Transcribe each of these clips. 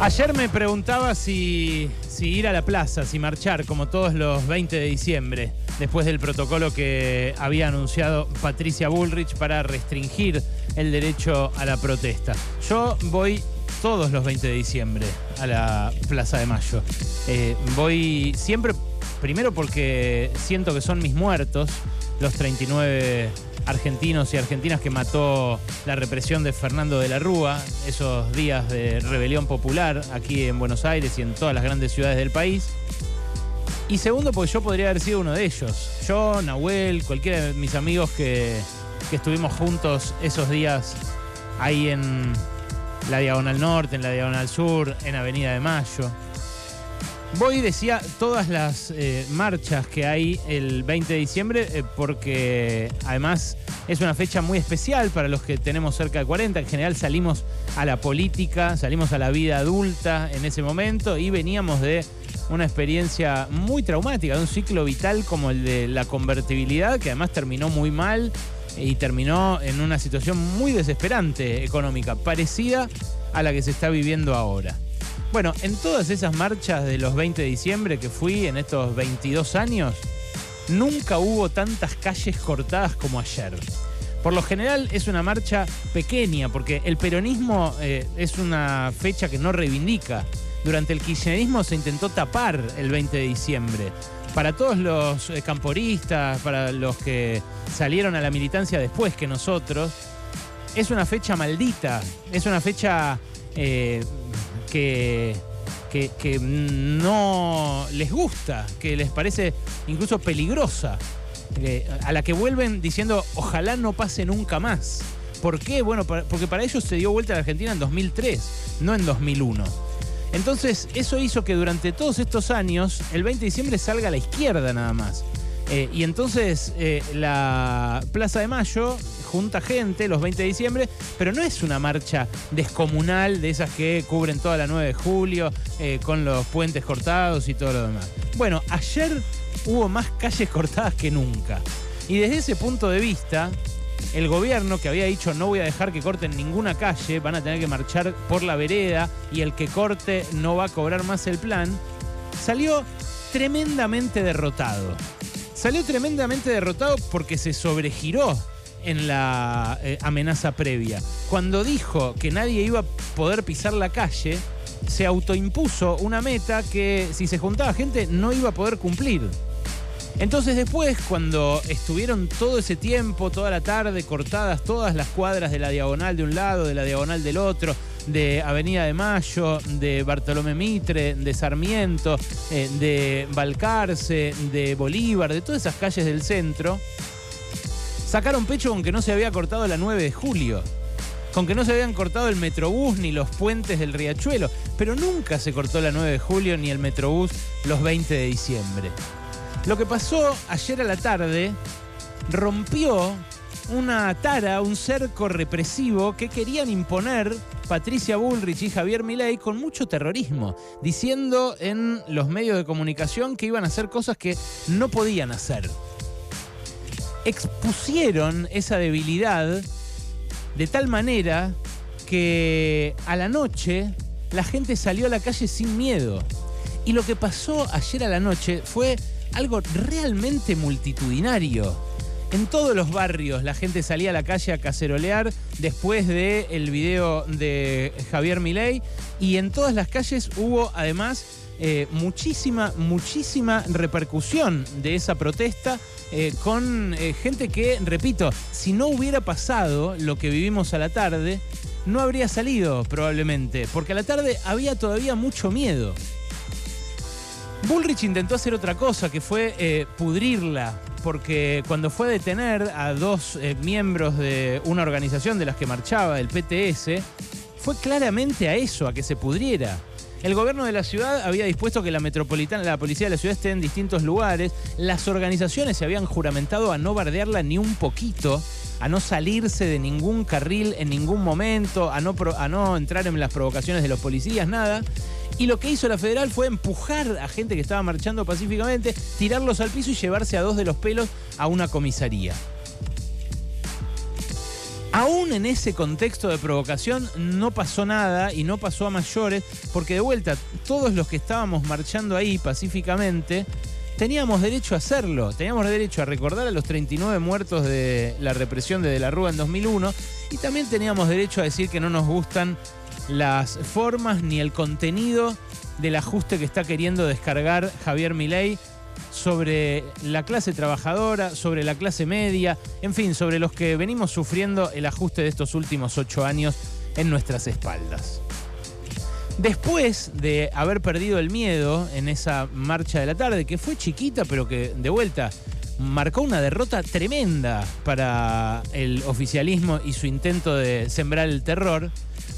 Ayer me preguntaba si, ir a la plaza, si marchar como todos los 20 de diciembre, después del protocolo que había anunciado Patricia Bullrich para restringir el derecho a la protesta. Yo voy todos los 20 de diciembre a la Plaza de Mayo. Eh, voy siempre, primero porque siento que son mis muertos, los 39 argentinos y argentinas que mató la represión de Fernando de la Rúa, esos días de rebelión popular aquí en Buenos Aires y en todas las grandes ciudades del país. Y segundo, porque yo podría haber sido uno de ellos. Yo, Nahuel, cualquiera de mis amigos que, que estuvimos juntos esos días ahí en la Diagonal Norte, en la Diagonal Sur, en Avenida de Mayo. Voy, decía, todas las eh, marchas que hay el 20 de diciembre eh, porque además es una fecha muy especial para los que tenemos cerca de 40. En general salimos a la política, salimos a la vida adulta en ese momento y veníamos de una experiencia muy traumática, de un ciclo vital como el de la convertibilidad, que además terminó muy mal y terminó en una situación muy desesperante económica, parecida a la que se está viviendo ahora. Bueno, en todas esas marchas de los 20 de diciembre que fui en estos 22 años, nunca hubo tantas calles cortadas como ayer. Por lo general es una marcha pequeña, porque el peronismo eh, es una fecha que no reivindica. Durante el kirchnerismo se intentó tapar el 20 de diciembre. Para todos los eh, camporistas, para los que salieron a la militancia después que nosotros, es una fecha maldita, es una fecha eh, que, que, no les gusta, que les parece incluso peligrosa, a la que vuelven diciendo ojalá no pase nunca más. ¿Por qué? Bueno, porque para ellos se dio vuelta a la Argentina en 2003, no en 2001. Entonces, eso hizo que durante todos estos años, el 20 de diciembre salga a la izquierda nada más. Eh, y entonces eh, la Plaza de Mayo junta gente los 20 de diciembre, pero no es una marcha descomunal de esas que cubren toda la 9 de julio, eh, con los puentes cortados y todo lo demás. Bueno, ayer hubo más calles cortadas que nunca. Y desde ese punto de vista, el gobierno que había dicho no voy a dejar que corten ninguna calle, van a tener que marchar por la vereda y el que corte no va a cobrar más el plan, salió tremendamente derrotado salió tremendamente derrotado porque se sobregiró en la eh, amenaza previa. Cuando dijo que nadie iba a poder pisar la calle, se autoimpuso una meta que si se juntaba gente no iba a poder cumplir. Entonces después, cuando estuvieron todo ese tiempo, toda la tarde, cortadas todas las cuadras de la diagonal de un lado, de la diagonal del otro, de Avenida de Mayo, de Bartolomé Mitre, de Sarmiento, eh, de Balcarce, de Bolívar, de todas esas calles del centro, sacaron pecho con que no se había cortado la 9 de julio, con que no se habían cortado el Metrobús ni los puentes del Riachuelo, pero nunca se cortó la 9 de julio ni el Metrobús los 20 de diciembre. Lo que pasó ayer a la tarde rompió una tara, un cerco represivo que querían imponer Patricia Bullrich y Javier Milei con mucho terrorismo, diciendo en los medios de comunicación que iban a hacer cosas que no podían hacer. Expusieron esa debilidad de tal manera que a la noche la gente salió a la calle sin miedo. Y lo que pasó ayer a la noche fue algo realmente multitudinario en todos los barrios la gente salía a la calle a cacerolear después del el video de Javier Milei y en todas las calles hubo además eh, muchísima, muchísima repercusión de esa protesta eh, con eh, gente que, repito, si no hubiera pasado lo que vivimos a la tarde, no habría salido probablemente, porque a la tarde había todavía mucho miedo. Bullrich intentó hacer otra cosa, que fue pudrirla, porque cuando fue a detener a dos eh, miembros de una organización de las que marchaba, el PTS, fue claramente a eso, a que se pudriera. El gobierno de la ciudad había dispuesto que la metropolitana, la policía de la ciudad esté en distintos lugares. Las organizaciones se habían juramentado a no bardearla ni un poquito, a no salirse de ningún carril en ningún momento, a no, a no entrar en las provocaciones de los policías, nada. Y lo que hizo la federal fue empujar a gente que estaba marchando pacíficamente, tirarlos al piso y llevarse a dos de los pelos a una comisaría. Aún en ese contexto de provocación no pasó nada y no pasó a mayores, porque de vuelta, todos los que estábamos marchando ahí pacíficamente, teníamos derecho a hacerlo, teníamos derecho a recordar a los 39 muertos de la represión de De la Rúa en 2001 y también teníamos derecho a decir que no nos gustan las formas ni el contenido del ajuste que está queriendo descargar Javier Milei sobre la clase trabajadora, sobre la clase media, en fin, sobre los que venimos sufriendo el ajuste de estos últimos ocho años en nuestras espaldas. Después de haber perdido el miedo en esa marcha de la tarde, que fue chiquita, pero que de vuelta marcó una derrota tremenda para el oficialismo y su intento de sembrar el terror,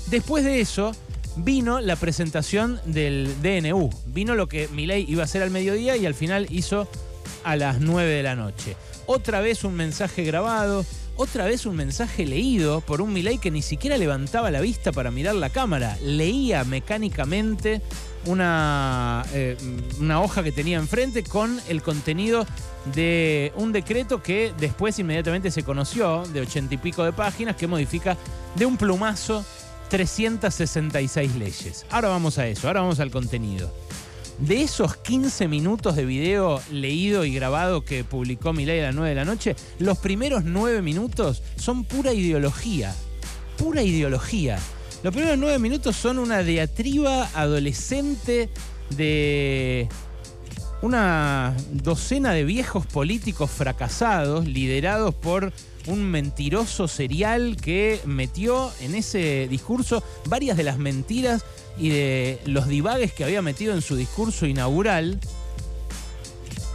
después de eso vino la presentación del DNU. Vino lo que Milei iba a hacer al mediodía y al final hizo a las 9 de la noche. Otra vez un mensaje grabado, otra vez un mensaje leído por un Milei que ni siquiera levantaba la vista para mirar la cámara. Leía mecánicamente una, eh, una hoja que tenía enfrente con el contenido de un decreto que después inmediatamente se conoció, de ochenta y pico de páginas, que modifica de un plumazo 366 leyes. Ahora vamos a eso, ahora vamos al contenido. De esos 15 minutos de video leído y grabado que publicó Milei a las 9 de la noche, los primeros 9 minutos son pura ideología. Pura ideología. Los primeros 9 minutos son una diatriba adolescente de una docena de viejos políticos fracasados liderados por un mentiroso serial que metió en ese discurso varias de las mentiras y de los divagues que había metido en su discurso inaugural,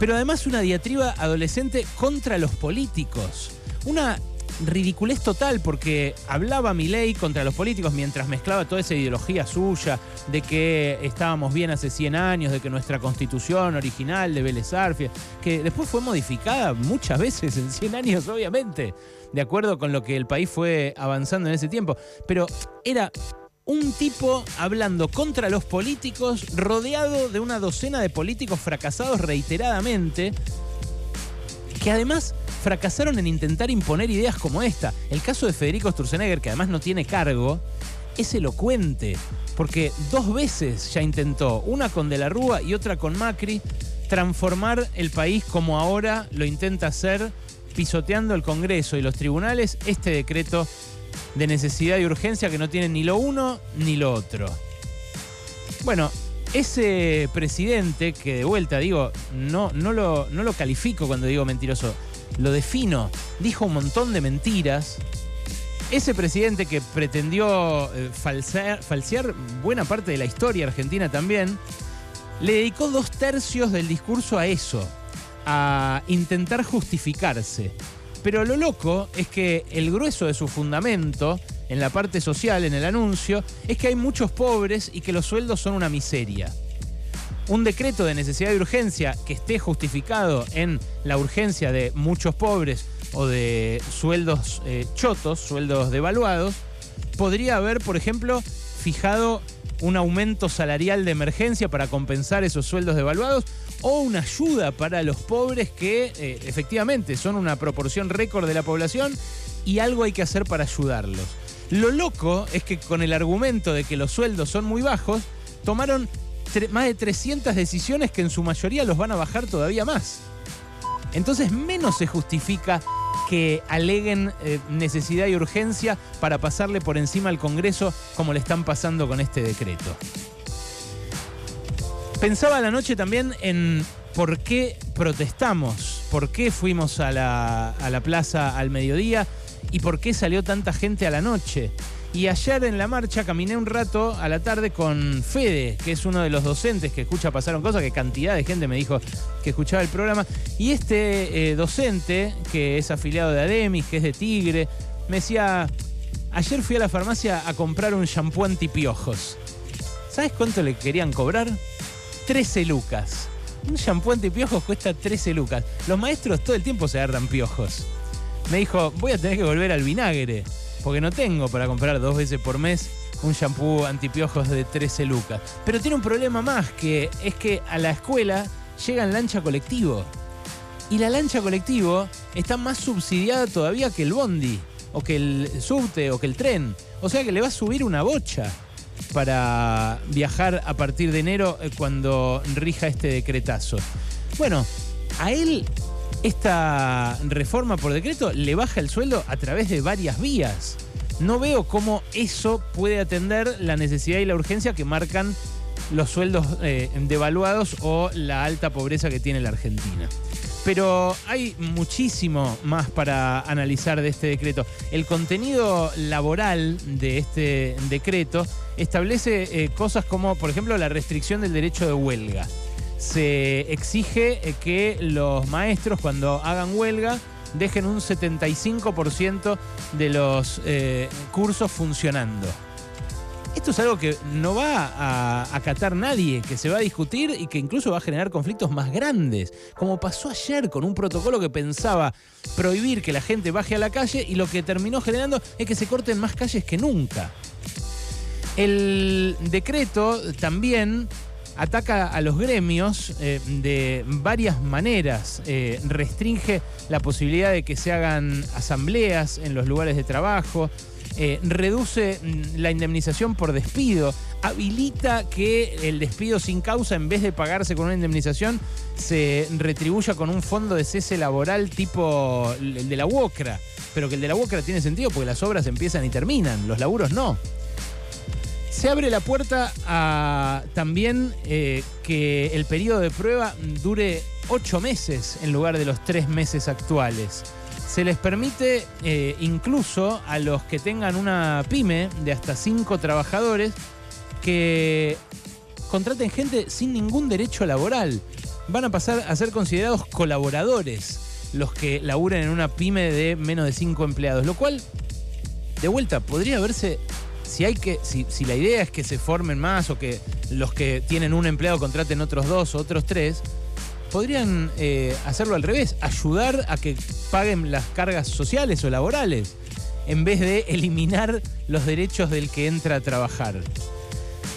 pero además una diatriba adolescente contra los políticos. Una ridiculez total porque hablaba Milei contra los políticos mientras mezclaba toda esa ideología suya de que estábamos bien hace 100 años, de que nuestra constitución original de Vélez que después fue modificada muchas veces en 100 años, obviamente, de acuerdo con lo que el país fue avanzando en ese tiempo, pero era un tipo hablando contra los políticos, rodeado de una docena de políticos fracasados reiteradamente, que además fracasaron en intentar imponer ideas como esta. El caso de Federico Sturzenegger, que además no tiene cargo, es elocuente, porque dos veces ya intentó, una con De la Rúa y otra con Macri, transformar el país como ahora lo intenta hacer, pisoteando el Congreso y los tribunales, este decreto de necesidad y urgencia que no tiene ni lo uno ni lo otro. Bueno, ese presidente, que de vuelta digo, no, no, lo, no lo califico cuando digo mentiroso, lo defino, dijo un montón de mentiras. Ese presidente que pretendió eh, falsear, buena parte de la historia argentina también, le dedicó dos tercios del discurso a eso, a intentar justificarse. Pero lo loco es que el grueso de su fundamento, en la parte social, en el anuncio, es que hay muchos pobres y que los sueldos son una miseria. Un decreto de necesidad de urgencia que esté justificado en la urgencia de muchos pobres o de sueldos eh, chotos, sueldos devaluados, podría haber, por ejemplo, fijado un aumento salarial de emergencia para compensar esos sueldos devaluados o una ayuda para los pobres que eh, efectivamente son una proporción récord de la población y algo hay que hacer para ayudarlos. Lo loco es que con el argumento de que los sueldos son muy bajos, tomaron más de 300 decisiones que en su mayoría los van a bajar todavía más. Entonces menos se justifica que aleguen eh, necesidad y urgencia para pasarle por encima al Congreso como le están pasando con este decreto. Pensaba la noche también en por qué protestamos, por qué fuimos a la, a la plaza al mediodía y por qué salió tanta gente a la noche. Y ayer en la marcha caminé un rato a la tarde con Fede, que es uno de los docentes que escucha Pasaron Cosas, que cantidad de gente me dijo que escuchaba el programa. Y este eh, docente, que es afiliado de Ademis, que es de Tigre, me decía, ayer fui a la farmacia a comprar un shampoo antipiojos. ¿Sabes cuánto le querían cobrar? 13 lucas. Un shampoo antipiojos cuesta 13 lucas. Los maestros todo el tiempo se agarran piojos. Me dijo, voy a tener que volver al vinagre porque no tengo para comprar dos veces por mes un shampoo antipiojos de 13 lucas. Pero tiene un problema más, que es que a la escuela llega lancha colectivo. Y la lancha colectivo está más subsidiada todavía que el bondi. o que el subte o que el tren. O sea que le va a subir una bocha para viajar a partir de enero eh, cuando rija este decretazo. Bueno, a él esta reforma por decreto le baja el sueldo a través de varias vías. No veo cómo eso puede atender la necesidad y la urgencia que marcan los sueldos eh, devaluados o la alta pobreza que tiene la Argentina. Pero hay muchísimo más para analizar de este decreto. El contenido laboral de este decreto establece eh, cosas como, por ejemplo, la restricción del derecho de huelga. Se exige eh, que los maestros, cuando hagan huelga, dejen un 75% de los cursos funcionando. Esto es algo que no va a acatar nadie, que se va a discutir y que incluso va a generar conflictos más grandes, como pasó ayer con un protocolo que pensaba prohibir que la gente baje a la calle y lo que terminó generando es que se corten más calles que nunca. El decreto también ataca a los gremios eh, de varias maneras. Eh, restringe la posibilidad de que se hagan asambleas en los lugares de trabajo. Eh, reduce mm, la indemnización por despido, habilita que el despido sin causa, en vez de pagarse con una indemnización, se retribuya con un fondo de cese laboral tipo el de la UOCRA. Pero que el de la UOCRA tiene sentido porque las obras empiezan y terminan, los laburos no. Se abre la puerta a también eh, que el periodo de prueba dure ocho meses en lugar de los tres meses actuales. Se les permite eh, incluso a los que tengan una pyme de hasta cinco trabajadores que contraten gente sin ningún derecho laboral. Van a pasar a ser considerados colaboradores los que laburen en una pyme de menos de cinco empleados, lo cual, de vuelta, podría verse si hay que, si, si, la idea es que se formen más o que los que tienen un empleado contraten otros dos o otros tres, podrían eh, hacerlo al revés, ayudar a que paguen las cargas sociales o laborales, en vez de eliminar los derechos del que entra a trabajar.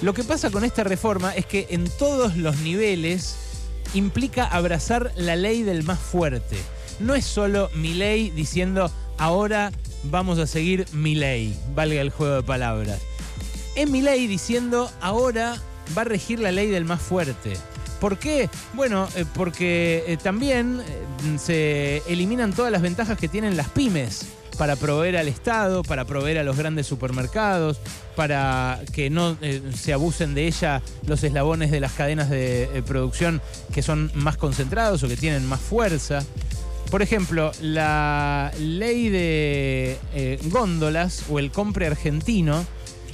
Lo que pasa con esta reforma es que en todos los niveles implica abrazar la ley del más fuerte. No es solo mi ley diciendo ahora vamos a seguir mi ley, valga el juego de palabras. Es mi ley diciendo ahora va a regir la ley del más fuerte. ¿Por qué? Bueno, eh, porque eh, también eh, se eliminan todas las ventajas que tienen las pymes para proveer al Estado, para proveer a los grandes supermercados, para que no se abusen de ella los eslabones de las cadenas de producción que son más concentrados o que tienen más fuerza. Por ejemplo, la ley de góndolas o el compre argentino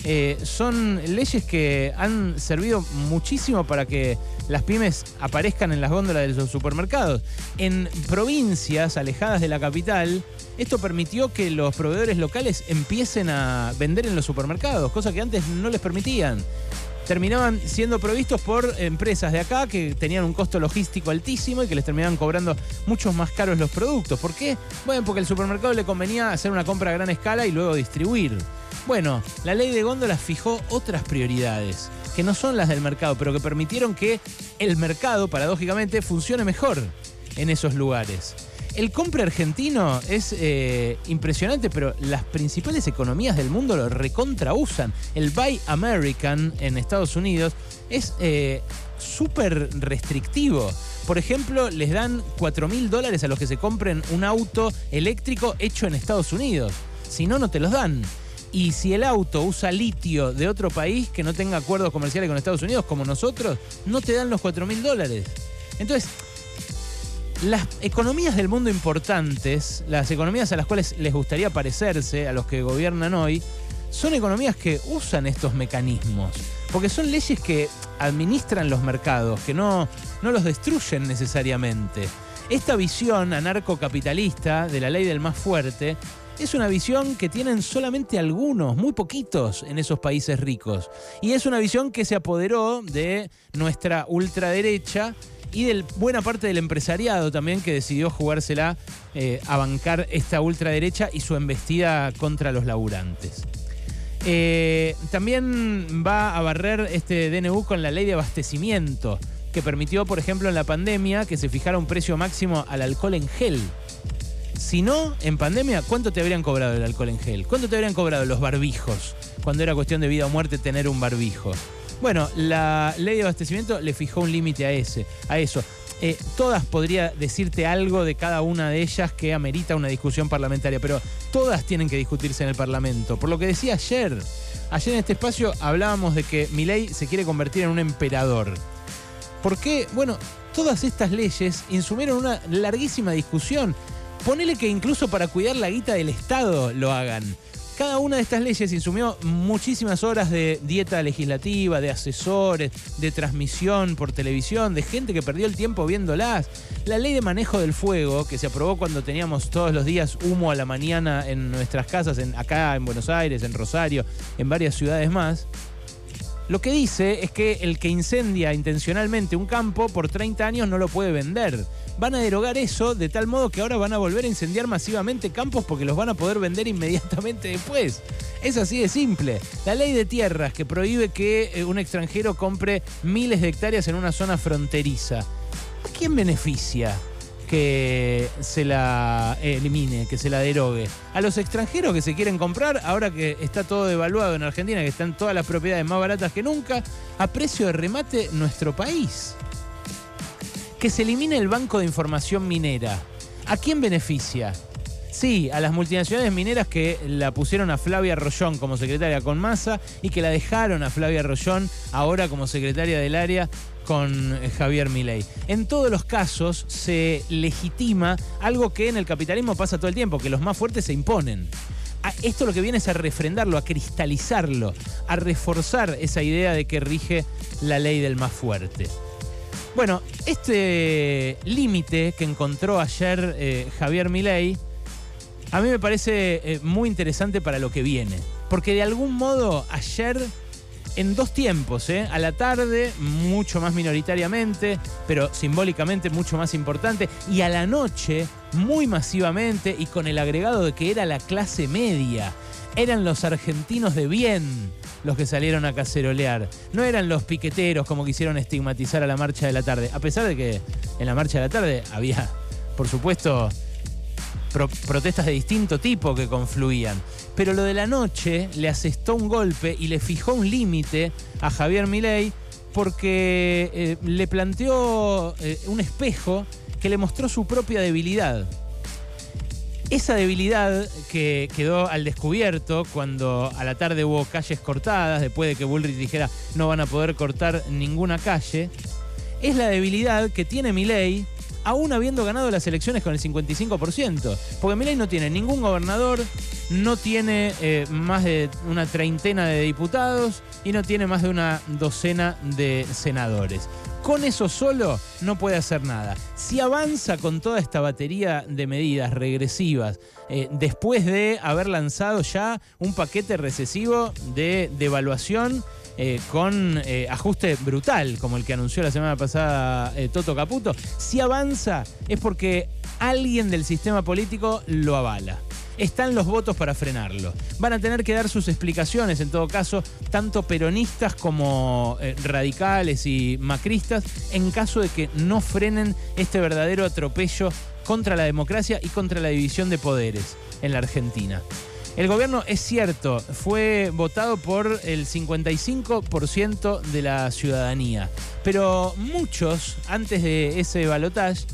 eh, son leyes que han servido muchísimo para que las pymes aparezcan en las góndolas de los supermercados. En provincias alejadas de la capital, esto permitió que los proveedores locales empiecen a vender en los supermercados, cosa que antes no les permitían terminaban siendo provistos por empresas de acá que tenían un costo logístico altísimo y que les terminaban cobrando muchos más caros los productos. ¿Por qué? Bueno, porque al supermercado le convenía hacer una compra a gran escala y luego distribuir. Bueno, la ley de góndolas fijó otras prioridades, que no son las del mercado, pero que permitieron que el mercado, paradójicamente, funcione mejor en esos lugares. El compre argentino es eh, impresionante, pero las principales economías del mundo lo recontrausan. El Buy American en Estados Unidos es eh, súper restrictivo. Por ejemplo, les dan 4 mil dólares a los que se compren un auto eléctrico hecho en Estados Unidos. Si no, no te los dan. Y si el auto usa litio de otro país que no tenga acuerdos comerciales con Estados Unidos, como nosotros, no te dan los 4 mil dólares. Entonces, las economías del mundo importantes, las economías a las cuales les gustaría parecerse, a los que gobiernan hoy, son economías que usan estos mecanismos. Porque son leyes que administran los mercados, que no, no los destruyen necesariamente. Esta visión anarcocapitalista de la ley del más fuerte es una visión que tienen solamente algunos, muy poquitos en esos países ricos. Y es una visión que se apoderó de nuestra ultraderecha y de buena parte del empresariado también que decidió jugársela eh, a bancar esta ultraderecha y su embestida contra los laburantes. Eh, también va a barrer este DNU con la ley de abastecimiento, que permitió, por ejemplo, en la pandemia que se fijara un precio máximo al alcohol en gel. Si no, en pandemia, ¿cuánto te habrían cobrado el alcohol en gel? ¿Cuánto te habrían cobrado los barbijos? Cuando era cuestión de vida o muerte tener un barbijo. Bueno, la ley de abastecimiento le fijó un límite a ese, a eso. Eh, todas podría decirte algo de cada una de ellas que amerita una discusión parlamentaria, pero todas tienen que discutirse en el Parlamento. Por lo que decía ayer, ayer en este espacio hablábamos de que Milei se quiere convertir en un emperador. ¿Por qué? Bueno, todas estas leyes insumieron una larguísima discusión. Ponele que incluso para cuidar la guita del Estado lo hagan. Cada una de estas leyes insumió muchísimas horas de dieta legislativa, de asesores, de transmisión por televisión, de gente que perdió el tiempo viéndolas. La ley de manejo del fuego, que se aprobó cuando teníamos todos los días humo a la mañana en nuestras casas, en, acá en Buenos Aires, en Rosario, en varias ciudades más. Lo que dice es que el que incendia intencionalmente un campo por 30 años no lo puede vender. Van a derogar eso de tal modo que ahora van a volver a incendiar masivamente campos porque los van a poder vender inmediatamente después. Es así de simple. La ley de tierras que prohíbe que eh, un extranjero compre miles de hectáreas en una zona fronteriza. ¿A quién beneficia? Que se la elimine, que se la derogue. A los extranjeros que se quieren comprar, ahora que está todo devaluado en Argentina, que están todas las propiedades más baratas que nunca, a precio de remate nuestro país. Que se elimine el banco de información minera. ¿A quién beneficia? Sí, a las multinacionales mineras que la pusieron a Flavia Rollón como secretaria con masa y que la dejaron a Flavia Rollón ahora como secretaria del área con eh, Javier Milei. En todos los casos se legitima algo que en el capitalismo pasa todo el tiempo, que los más fuertes se imponen. Esto lo que viene es a refrendarlo, a cristalizarlo, a reforzar esa idea de que rige la ley del más fuerte. Bueno, este límite que encontró ayer eh, Javier Milei a mí me parece eh, muy interesante para lo que viene. Porque de algún modo ayer, en dos tiempos, ¿eh? a la tarde, mucho más minoritariamente, pero simbólicamente mucho más importante, y a la noche, muy masivamente, y con el agregado de que era la clase media. Eran los argentinos de bien los que salieron a cacerolear. No eran los piqueteros como quisieron estigmatizar a la marcha de la tarde. A pesar de que en la marcha de la tarde había, por supuesto, protestas de distinto tipo que confluían. Pero lo de la noche le asestó un golpe y le fijó un límite a Javier Milei porque eh, le planteó eh, un espejo que le mostró su propia debilidad. Esa debilidad que quedó al descubierto cuando a la tarde hubo calles cortadas, después de que Bullrich dijera no van a poder cortar ninguna calle, es la debilidad que tiene Milei aún habiendo ganado las elecciones con el 55%. Porque Milei no tiene ningún gobernador, no tiene eh, más de una treintena de diputados y no tiene más de una docena de senadores. Con eso solo no puede hacer nada. Si avanza con toda esta batería de medidas regresivas, eh, después de haber lanzado ya un paquete recesivo de devaluación, eh, con ajuste brutal, como el que anunció la semana pasada Toto Caputo, si avanza es porque alguien del sistema político lo avala. Están los votos para frenarlo. Van a tener que dar sus explicaciones, en todo caso, tanto peronistas como radicales y macristas, en caso de que no frenen este verdadero atropello contra la democracia y contra la división de poderes en la Argentina. El gobierno, es cierto, fue votado por el 55% de la ciudadanía, pero muchos, antes de ese balotaje,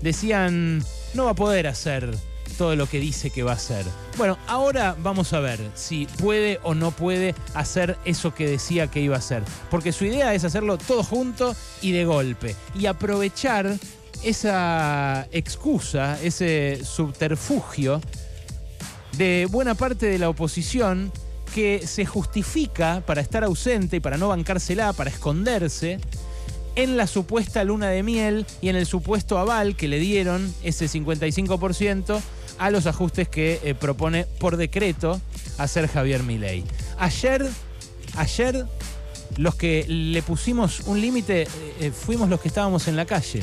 decían, no va a poder hacer todo lo que dice que va a hacer. Bueno, ahora vamos a ver si puede o no puede hacer eso que decía que iba a hacer. Porque su idea es hacerlo todo junto y de golpe. Y aprovechar esa excusa, ese subterfugio de buena parte de la oposición que se justifica para estar ausente y para no bancársela, para esconderse, en la supuesta luna de miel y en el supuesto aval que le dieron ese 55% a los ajustes que eh, propone por decreto hacer Javier Milei. Ayer, ayer los que le pusimos un límite eh, eh, fuimos los que estábamos en la calle.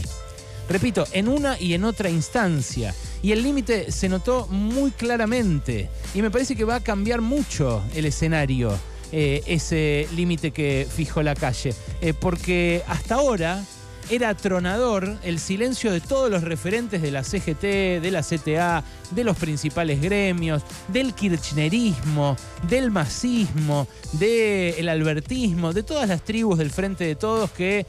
Repito, en una y en otra instancia. Y el límite se notó muy claramente. Y me parece que va a cambiar mucho el escenario. Ese límite que fijó la calle. Porque hasta ahora era atronador el silencio de todos los referentes de la CGT, de la CTA, de los principales gremios, del kirchnerismo, del masismo, del albertismo, de todas las tribus del Frente de Todos que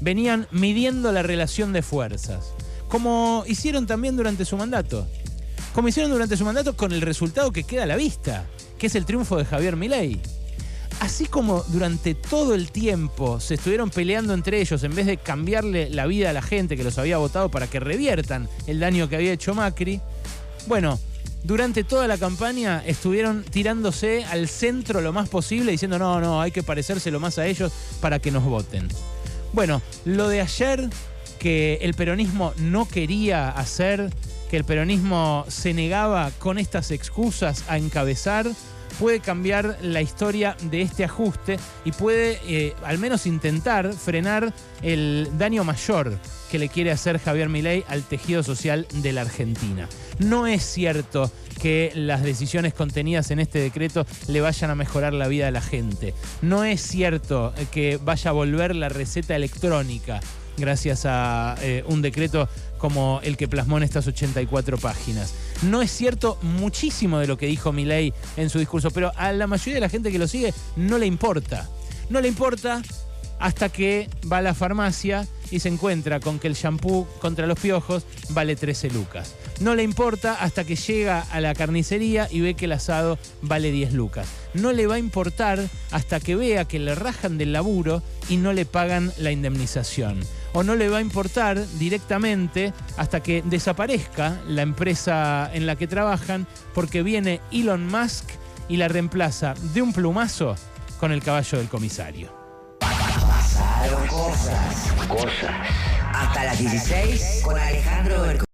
venían midiendo la relación de fuerzas, como hicieron también durante su mandato. Como hicieron durante su mandato con el resultado que queda a la vista, que es el triunfo de Javier Milei. Así como durante todo el tiempo se estuvieron peleando entre ellos en vez de cambiarle la vida a la gente que los había votado para que reviertan el daño que había hecho Macri, bueno, durante toda la campaña estuvieron tirándose al centro lo más posible diciendo no, no, hay que parecerse lo más a ellos para que nos voten. Bueno, lo de ayer que el peronismo no quería hacer, que el peronismo se negaba con estas excusas a encabezar, puede cambiar la historia de este ajuste y puede eh, al menos intentar frenar el daño mayor que le quiere hacer Javier Milei al tejido social de la Argentina. No es cierto que las decisiones contenidas en este decreto le vayan a mejorar la vida de la gente. No es cierto que vaya a volver la receta electrónica gracias a eh, un decreto como el que plasmó en estas 84 páginas. No es cierto muchísimo de lo que dijo Milei en su discurso, pero a la mayoría de la gente que lo sigue no le importa. No le importa hasta que va a la farmacia y se encuentra con que el shampoo contra los piojos vale 13 lucas. No le importa hasta que llega a la carnicería y ve que el asado vale 10 lucas. No le va a importar hasta que vea que le rajan del laburo y no le pagan la indemnización. O no le va a importar directamente hasta que desaparezca la empresa en la que trabajan porque viene Elon Musk y la reemplaza de un plumazo con el caballo del comisario. Pasaron cosas. Cosas. Hasta las 16 con Alejandro